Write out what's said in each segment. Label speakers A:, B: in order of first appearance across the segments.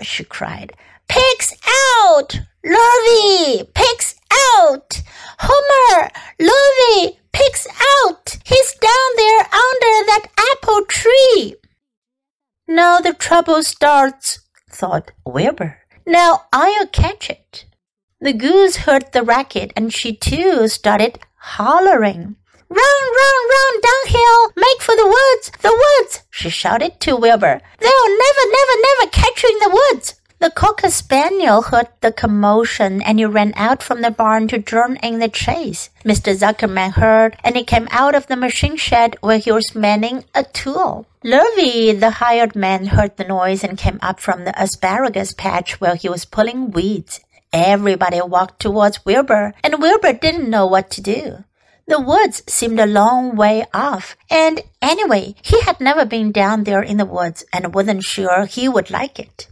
A: She cried. Pigs out! Lurvy! Pigs out! Homer! Lurvy! Pigs out! He's down there under that apple tree! Now the trouble starts, thought Wilbur. Now I'll catch it. The goose heard the racket and she too started hollering. Run, run, run downhill! Make for the woods! Shouted to Wilbur. They'll never, never, never catch you in the woods! The cocker spaniel heard the commotion and he ran out from the barn to join in the chase. Mr. Zuckerman heard and he came out of the machine shed where he was manning a tool. Lurvy, the hired man, heard the noise and came up from the asparagus patch where he was pulling weeds. Everybody walked towards Wilbur, and Wilbur didn't know what to do. The woods seemed a long way off, and anyway, he had never been down there in the woods and wasn't sure he would like it.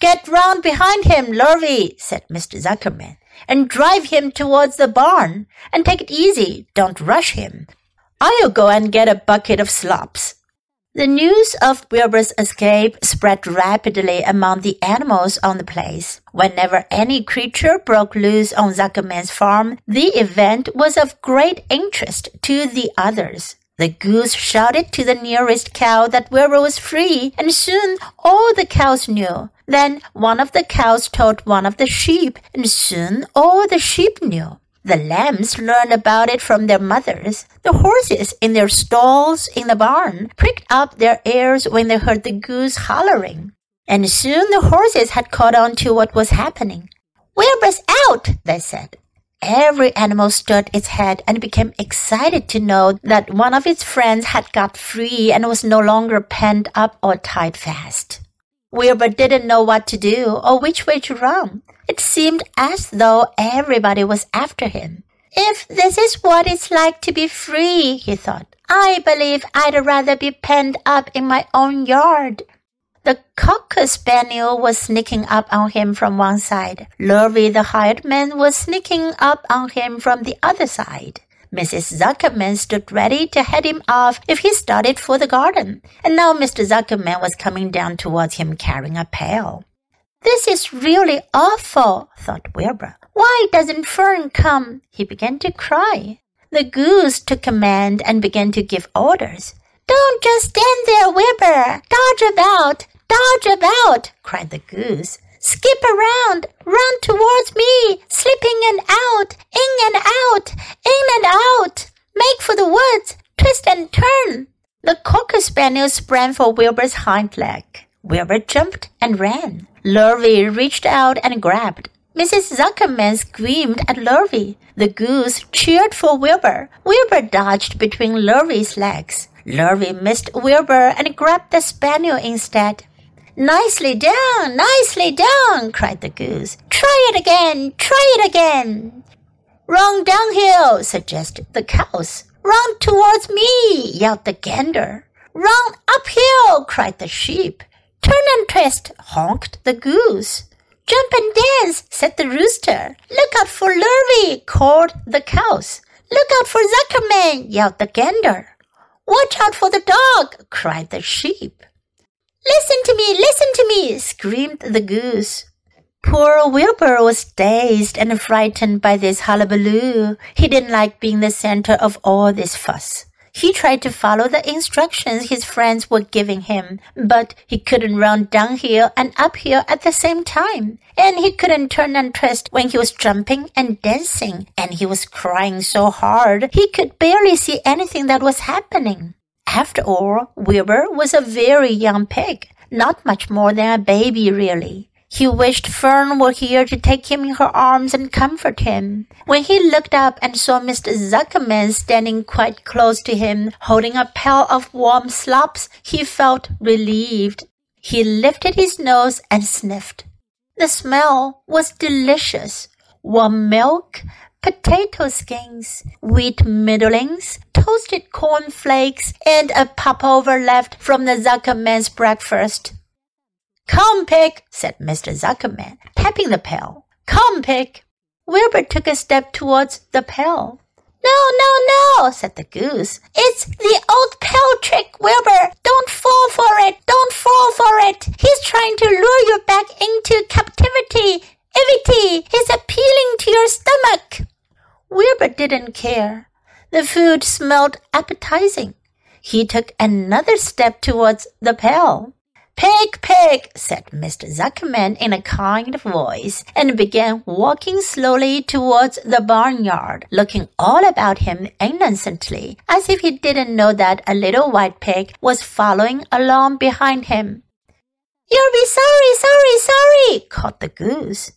A: Get round behind him, Lurvy, said Mr. Zuckerman, and drive him towards the barn. And take it easy, don't rush him. I'll go and get a bucket of slops. The news of Wilbur's escape spread rapidly among the animals on the place. Whenever any creature broke loose on Zuckerman's farm, the event was of great interest to the others. The goose shouted to the nearest cow that Wilbur was free, and soon all the cows knew. Then one of the cows told one of the sheep, and soon all the sheep knew. The lambs learned about it from their mothers. The horses in their stalls in the barn pricked up their ears when they heard the goose hollering. And soon the horses had caught on to what was happening. Wilbur's out, they said. Every animal stood its head and became excited to know that one of its friends had got free and was no longer penned up or tied fast. Wilbur didn't know what to do or which way to run. It seemed as though everybody was after him. If this is what it's like to be free, he thought, I believe I'd rather be penned up in my own yard. The cocker spaniel was sneaking up on him from one side. Lurvy the hired man was sneaking up on him from the other side. Mrs. Zuckerman stood ready to head him off if he started for the garden, and now Mr. Zuckerman was coming down towards him carrying a pail. This is really awful, thought Wilbur. Why doesn't Fern come? He began to cry. The goose took command and began to give orders. Don't just stand there, Wilbur. Dodge about. Dodge about, cried the goose. Skip around, run towards me, slipping and out, in and out, in and out. Make for the woods, twist and turn. The cocker spaniel sprang for Wilbur's hind leg. Wilbur jumped and ran. Lurvy reached out and grabbed. Mrs. Zuckerman screamed at Lurvy. The goose cheered for Wilbur. Wilbur dodged between Lurvy's legs. Lurvy missed Wilbur and grabbed the spaniel instead. Nicely done, nicely done, cried the goose. Try it again, try it again. Run downhill, suggested the cows. Run towards me, yelled the gander. Run uphill, cried the sheep. Turn and twist, honked the goose. Jump and dance, said the rooster. Look out for Lurvy, called the cows. Look out for Zuckerman, yelled the gander. Watch out for the dog, cried the sheep. Listen to me, listen to me, screamed the goose. Poor Wilbur was dazed and frightened by this hullabaloo. He didn't like being the center of all this fuss. He tried to follow the instructions his friends were giving him, but he couldn't run downhill and uphill at the same time. And he couldn't turn and twist when he was jumping and dancing. And he was crying so hard he could barely see anything that was happening. After all, Wilbur was a very young pig, not much more than a baby really. He wished Fern were here to take him in her arms and comfort him. When he looked up and saw Mr. Zuckerman standing quite close to him, holding a pail of warm slops, he felt relieved. He lifted his nose and sniffed. The smell was delicious. Warm milk, potato skins, wheat middlings, toasted corn flakes, and a popover left from the Zuckerman's breakfast. Come, Pig, said Mr. Zuckerman, tapping the pail. Come, Pig. Wilbur took a step towards the pail. No, no, no, said the goose. It's the old pail trick, Wilbur. Don't fall for it. Don't fall for it. He's trying to lure you back into captivity. Ivity, he's appealing to your stomach. Wilbur didn't care. The food smelled appetizing. He took another step towards the pail. Pig, pig, said Mr. Zuckerman in a kind voice, and began walking slowly towards the barnyard, looking all about him innocently, as if he didn't know that a little white pig was following along behind him. You'll be sorry, sorry, sorry, called the goose.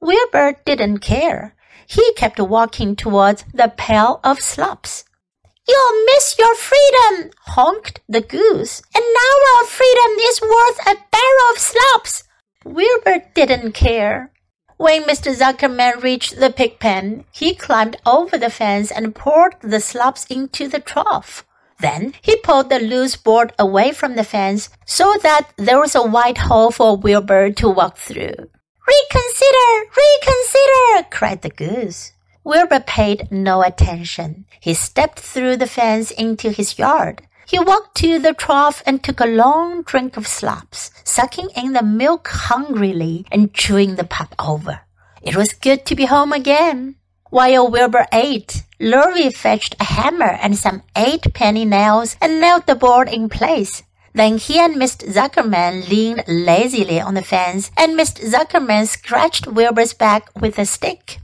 A: Wilbur didn't care. He kept walking towards the pail of slops. You'll miss your freedom, honked the goose. And now our freedom is worth a barrel of slops. Wilbur didn't care. When Mr. Zuckerman reached the pig pen, he climbed over the fence and poured the slops into the trough. Then he pulled the loose board away from the fence so that there was a wide hole for Wilbur to walk through. Reconsider! Reconsider! cried the goose. Wilbur paid no attention. He stepped through the fence into his yard. He walked to the trough and took a long drink of slops, sucking in the milk hungrily and chewing the popover. It was good to be home again. While Wilbur ate, Lurvy fetched a hammer and some eight penny nails and nailed the board in place. Then he and Mr. Zuckerman leaned lazily on the fence, and Mr. Zuckerman scratched Wilbur's back with a stick.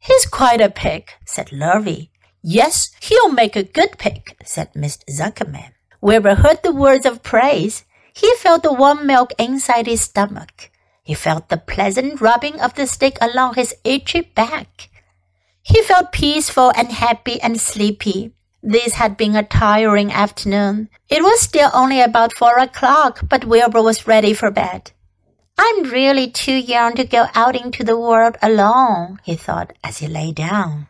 A: He's quite a pig, said Lurvy. Yes, he'll make a good pig, said Mr. Zuckerman. Wilbur heard the words of praise. He felt the warm milk inside his stomach. He felt the pleasant rubbing of the stick along his itchy back. He felt peaceful and happy and sleepy. This had been a tiring afternoon. It was still only about four o'clock, but Wilbur was ready for bed. I'm really too young to go out into the world alone, he thought as he lay down.